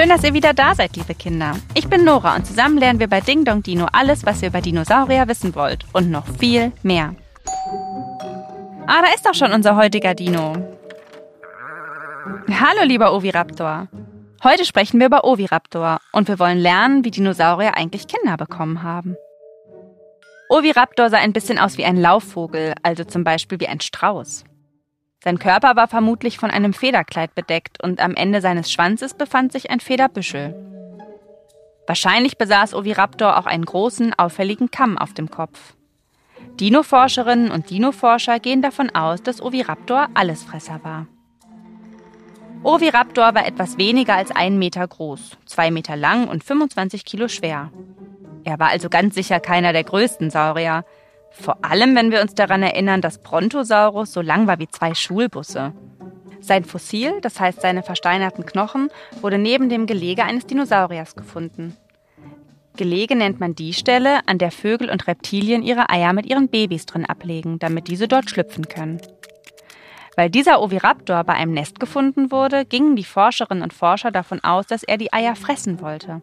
Schön, dass ihr wieder da seid, liebe Kinder. Ich bin Nora und zusammen lernen wir bei Ding Dong Dino alles, was ihr über Dinosaurier wissen wollt. Und noch viel mehr. Ah, da ist doch schon unser heutiger Dino. Hallo, lieber Oviraptor. Heute sprechen wir über Oviraptor und wir wollen lernen, wie Dinosaurier eigentlich Kinder bekommen haben. Oviraptor sah ein bisschen aus wie ein Laufvogel, also zum Beispiel wie ein Strauß. Sein Körper war vermutlich von einem Federkleid bedeckt und am Ende seines Schwanzes befand sich ein Federbüschel. Wahrscheinlich besaß Oviraptor auch einen großen, auffälligen Kamm auf dem Kopf. Dino-Forscherinnen und Dino-Forscher gehen davon aus, dass Oviraptor Allesfresser war. Oviraptor war etwas weniger als einen Meter groß, zwei Meter lang und 25 Kilo schwer. Er war also ganz sicher keiner der größten Saurier. Vor allem, wenn wir uns daran erinnern, dass Brontosaurus so lang war wie zwei Schulbusse. Sein Fossil, das heißt seine versteinerten Knochen, wurde neben dem Gelege eines Dinosauriers gefunden. Gelege nennt man die Stelle, an der Vögel und Reptilien ihre Eier mit ihren Babys drin ablegen, damit diese dort schlüpfen können. Weil dieser Oviraptor bei einem Nest gefunden wurde, gingen die Forscherinnen und Forscher davon aus, dass er die Eier fressen wollte.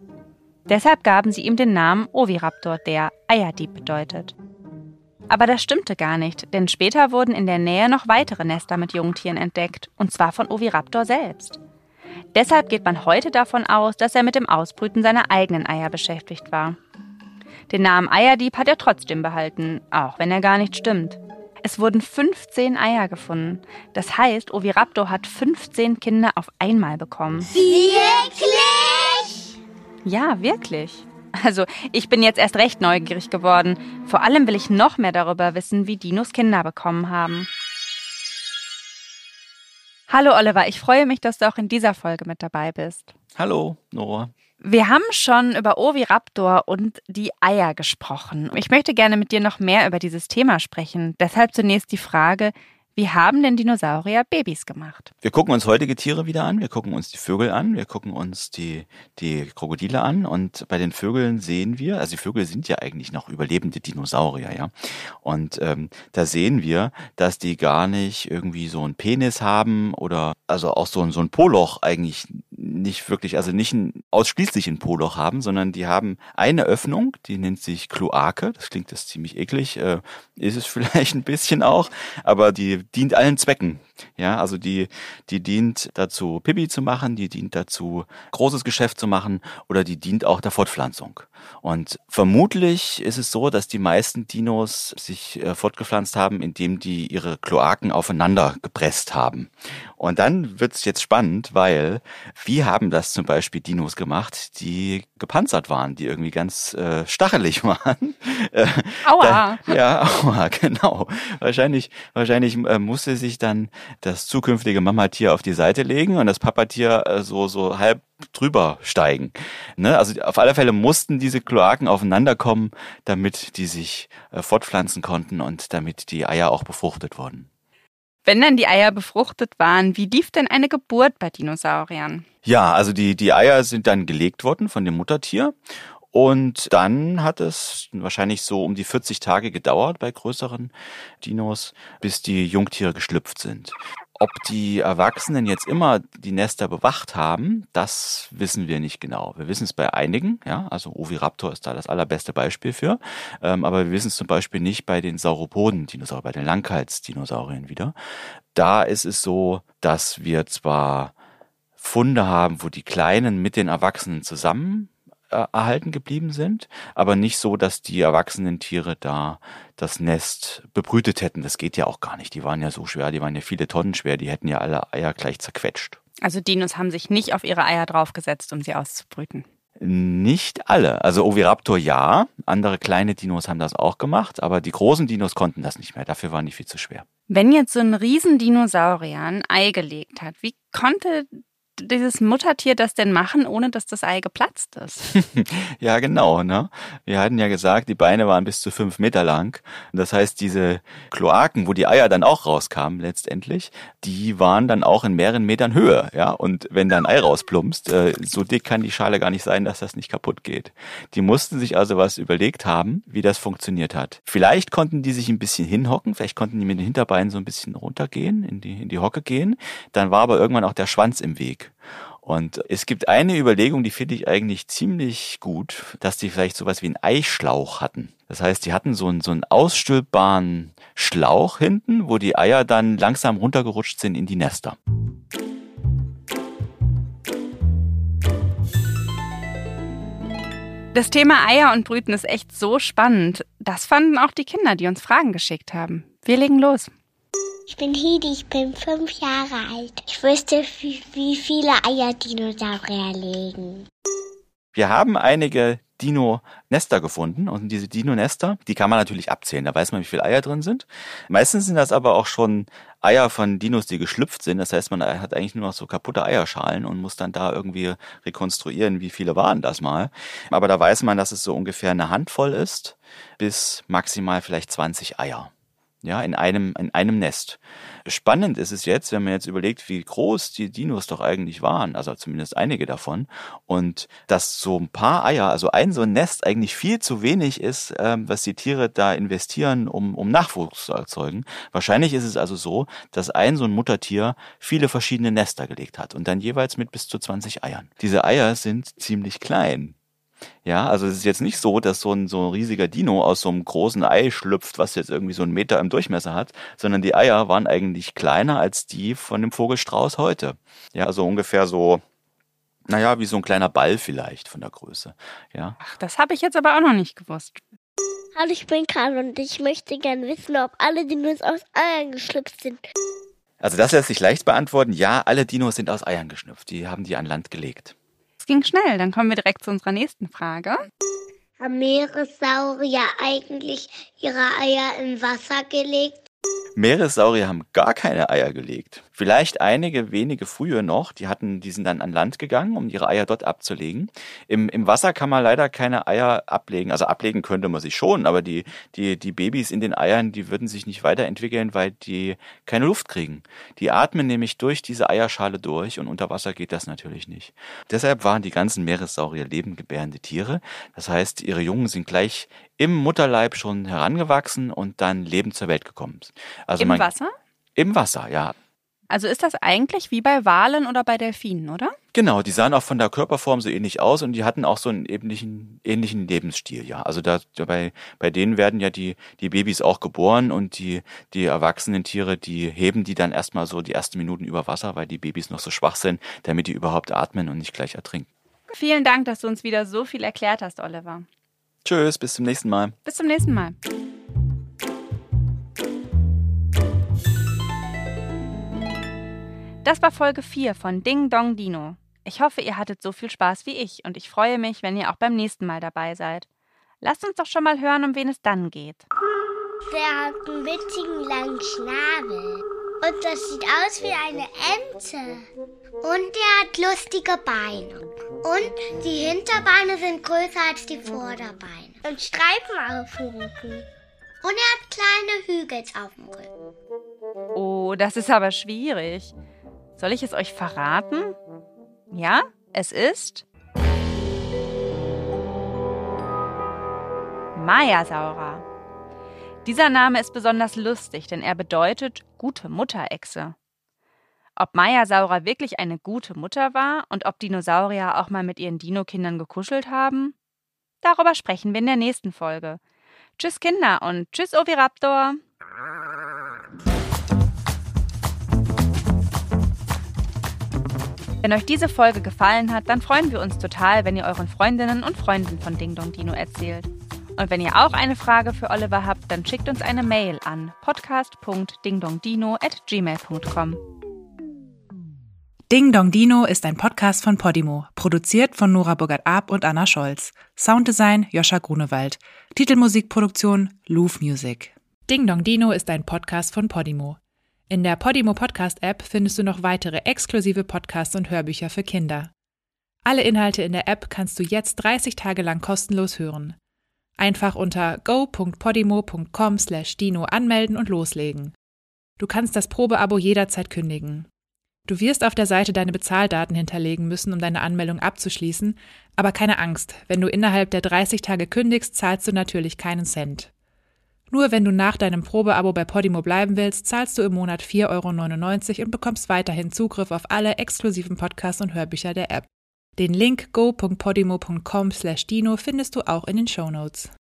Deshalb gaben sie ihm den Namen Oviraptor, der Eierdieb bedeutet. Aber das stimmte gar nicht, denn später wurden in der Nähe noch weitere Nester mit Jungtieren entdeckt, und zwar von Oviraptor selbst. Deshalb geht man heute davon aus, dass er mit dem Ausbrüten seiner eigenen Eier beschäftigt war. Den Namen Eierdieb hat er trotzdem behalten, auch wenn er gar nicht stimmt. Es wurden 15 Eier gefunden. Das heißt, Oviraptor hat 15 Kinder auf einmal bekommen. Wirklich? Ja, wirklich. Also, ich bin jetzt erst recht neugierig geworden. Vor allem will ich noch mehr darüber wissen, wie Dinos Kinder bekommen haben. Hallo Oliver, ich freue mich, dass du auch in dieser Folge mit dabei bist. Hallo, Nora. Wir haben schon über Oviraptor und die Eier gesprochen. Ich möchte gerne mit dir noch mehr über dieses Thema sprechen. Deshalb zunächst die Frage, wie haben denn Dinosaurier Babys gemacht? Wir gucken uns heutige Tiere wieder an, wir gucken uns die Vögel an, wir gucken uns die, die Krokodile an und bei den Vögeln sehen wir, also die Vögel sind ja eigentlich noch überlebende Dinosaurier, ja. Und ähm, da sehen wir, dass die gar nicht irgendwie so einen Penis haben oder also auch so ein, so ein Poloch eigentlich nicht wirklich, also nicht ein, ausschließlich ein Poloch haben, sondern die haben eine Öffnung, die nennt sich Kloake. Das klingt das ziemlich eklig, äh, ist es vielleicht ein bisschen auch, aber die dient allen Zwecken. Ja, also die, die dient dazu, Pipi zu machen, die dient dazu, großes Geschäft zu machen oder die dient auch der Fortpflanzung. Und vermutlich ist es so, dass die meisten Dinos sich äh, fortgepflanzt haben, indem die ihre Kloaken aufeinander gepresst haben. Und dann wird's jetzt spannend, weil wie haben das zum Beispiel Dinos gemacht, die gepanzert waren, die irgendwie ganz äh, stachelig waren? Äh, Aua. Da, ja, aua, genau. Wahrscheinlich, wahrscheinlich äh, musste sich dann das zukünftige Mamatier auf die Seite legen und das Papatier äh, so, so halb drüber steigen. Ne? Also auf alle Fälle mussten diese Kloaken aufeinander kommen, damit die sich äh, fortpflanzen konnten und damit die Eier auch befruchtet wurden. Wenn dann die Eier befruchtet waren, wie lief denn eine Geburt bei Dinosauriern? Ja, also die, die Eier sind dann gelegt worden von dem Muttertier. Und dann hat es wahrscheinlich so um die 40 Tage gedauert bei größeren Dinos, bis die Jungtiere geschlüpft sind. Ob die Erwachsenen jetzt immer die Nester bewacht haben, das wissen wir nicht genau. Wir wissen es bei einigen, ja, also Oviraptor ist da das allerbeste Beispiel für, ähm, aber wir wissen es zum Beispiel nicht bei den Sauropoden-Dinosauriern, bei den Langhalsdinosauriern wieder. Da ist es so, dass wir zwar Funde haben, wo die Kleinen mit den Erwachsenen zusammen äh, erhalten geblieben sind, aber nicht so, dass die erwachsenen Tiere da das Nest bebrütet hätten. Das geht ja auch gar nicht. Die waren ja so schwer, die waren ja viele Tonnen schwer, die hätten ja alle Eier gleich zerquetscht. Also Dinos haben sich nicht auf ihre Eier draufgesetzt, um sie auszubrüten. Nicht alle. Also Oviraptor ja, andere kleine Dinos haben das auch gemacht, aber die großen Dinos konnten das nicht mehr. Dafür waren die viel zu schwer. Wenn jetzt so ein Riesendinosaurier ein Ei gelegt hat, wie konnte dieses Muttertier das denn machen, ohne dass das Ei geplatzt ist? ja, genau. Ne? Wir hatten ja gesagt, die Beine waren bis zu fünf Meter lang. Das heißt, diese Kloaken, wo die Eier dann auch rauskamen letztendlich, die waren dann auch in mehreren Metern Höhe. Ja, und wenn da ein Ei rausplumpst, äh, so dick kann die Schale gar nicht sein, dass das nicht kaputt geht. Die mussten sich also was überlegt haben, wie das funktioniert hat. Vielleicht konnten die sich ein bisschen hinhocken, vielleicht konnten die mit den Hinterbeinen so ein bisschen runtergehen, in die, in die Hocke gehen. Dann war aber irgendwann auch der Schwanz im Weg. Und es gibt eine Überlegung, die finde ich eigentlich ziemlich gut, dass die vielleicht sowas wie einen Eischlauch hatten. Das heißt, die hatten so einen, so einen ausstülpbaren Schlauch hinten, wo die Eier dann langsam runtergerutscht sind in die Nester. Das Thema Eier und Brüten ist echt so spannend. Das fanden auch die Kinder, die uns Fragen geschickt haben. Wir legen los. Ich bin Hedi, ich bin fünf Jahre alt. Ich wüsste, wie, viele Eier Dinosaurier legen. Wir haben einige Dino-Nester gefunden und diese Dino-Nester, die kann man natürlich abzählen. Da weiß man, wie viele Eier drin sind. Meistens sind das aber auch schon Eier von Dinos, die geschlüpft sind. Das heißt, man hat eigentlich nur noch so kaputte Eierschalen und muss dann da irgendwie rekonstruieren, wie viele waren das mal. Aber da weiß man, dass es so ungefähr eine Handvoll ist, bis maximal vielleicht 20 Eier ja, in einem, in einem Nest. Spannend ist es jetzt, wenn man jetzt überlegt, wie groß die Dinos doch eigentlich waren, also zumindest einige davon, und dass so ein paar Eier, also ein so ein Nest eigentlich viel zu wenig ist, ähm, was die Tiere da investieren, um, um Nachwuchs zu erzeugen. Wahrscheinlich ist es also so, dass ein so ein Muttertier viele verschiedene Nester gelegt hat und dann jeweils mit bis zu 20 Eiern. Diese Eier sind ziemlich klein. Ja, also es ist jetzt nicht so, dass so ein, so ein riesiger Dino aus so einem großen Ei schlüpft, was jetzt irgendwie so einen Meter im Durchmesser hat, sondern die Eier waren eigentlich kleiner als die von dem Vogelstrauß heute. Ja, also ungefähr so, naja, wie so ein kleiner Ball vielleicht von der Größe. Ja. Ach, das habe ich jetzt aber auch noch nicht gewusst. Hallo, ich bin Karl und ich möchte gerne wissen, ob alle Dinos aus Eiern geschlüpft sind. Also das lässt sich leicht beantworten. Ja, alle Dinos sind aus Eiern geschnüpft. Die haben die an Land gelegt ging schnell. Dann kommen wir direkt zu unserer nächsten Frage. Haben Meeressaurier eigentlich ihre Eier im Wasser gelegt? Meeressaurier haben gar keine Eier gelegt. Vielleicht einige wenige früher noch, die hatten, die sind dann an Land gegangen, um ihre Eier dort abzulegen. Im, im Wasser kann man leider keine Eier ablegen. Also ablegen könnte man sich schon, aber die, die, die Babys in den Eiern, die würden sich nicht weiterentwickeln, weil die keine Luft kriegen. Die atmen nämlich durch diese Eierschale durch und unter Wasser geht das natürlich nicht. Deshalb waren die ganzen Meeressaurier lebengebärende Tiere. Das heißt, ihre Jungen sind gleich im Mutterleib schon herangewachsen und dann lebend zur Welt gekommen. Also Im man, Wasser? Im Wasser, ja. Also ist das eigentlich wie bei Walen oder bei Delfinen, oder? Genau, die sahen auch von der Körperform so ähnlich aus und die hatten auch so einen ähnlichen, ähnlichen Lebensstil, ja. Also da, bei, bei denen werden ja die, die Babys auch geboren und die, die erwachsenen Tiere, die heben die dann erstmal so die ersten Minuten über Wasser, weil die Babys noch so schwach sind, damit die überhaupt atmen und nicht gleich ertrinken. Vielen Dank, dass du uns wieder so viel erklärt hast, Oliver. Tschüss, bis zum nächsten Mal. Bis zum nächsten Mal. Das war Folge 4 von Ding Dong Dino. Ich hoffe, ihr hattet so viel Spaß wie ich und ich freue mich, wenn ihr auch beim nächsten Mal dabei seid. Lasst uns doch schon mal hören, um wen es dann geht. Der hat einen witzigen langen Schnabel. Und das sieht aus wie eine Ente. Und er hat lustige Beine. Und die Hinterbeine sind größer als die Vorderbeine. Und Streifen auf dem Rücken. Und er hat kleine Hügels auf dem Rücken. Oh, das ist aber schwierig. Soll ich es euch verraten? Ja, es ist Mayasaura. Dieser Name ist besonders lustig, denn er bedeutet gute Mutterechse. Ob Mayasaura wirklich eine gute Mutter war und ob Dinosaurier auch mal mit ihren Dino-Kindern gekuschelt haben? Darüber sprechen wir in der nächsten Folge. Tschüss Kinder und tschüss Oviraptor! Wenn euch diese Folge gefallen hat, dann freuen wir uns total, wenn ihr euren Freundinnen und Freunden von Ding Dong Dino erzählt. Und wenn ihr auch eine Frage für Oliver habt, dann schickt uns eine Mail an podcast.dingdongdino@gmail.com. Ding Dong Dino ist ein Podcast von Podimo, produziert von Nora Burgert-Ab und Anna Scholz. Sounddesign Joscha Grunewald. Titelmusikproduktion Louvre Music. Ding Dong Dino ist ein Podcast von Podimo. In der Podimo Podcast App findest du noch weitere exklusive Podcasts und Hörbücher für Kinder. Alle Inhalte in der App kannst du jetzt 30 Tage lang kostenlos hören. Einfach unter go.podimo.com/dino anmelden und loslegen. Du kannst das Probeabo jederzeit kündigen. Du wirst auf der Seite deine Bezahldaten hinterlegen müssen, um deine Anmeldung abzuschließen, aber keine Angst, wenn du innerhalb der 30 Tage kündigst, zahlst du natürlich keinen Cent. Nur wenn du nach deinem Probeabo bei Podimo bleiben willst, zahlst du im Monat 4,99 Euro und bekommst weiterhin Zugriff auf alle exklusiven Podcasts und Hörbücher der App. Den Link go.podimo.com/dino findest du auch in den Show Notes.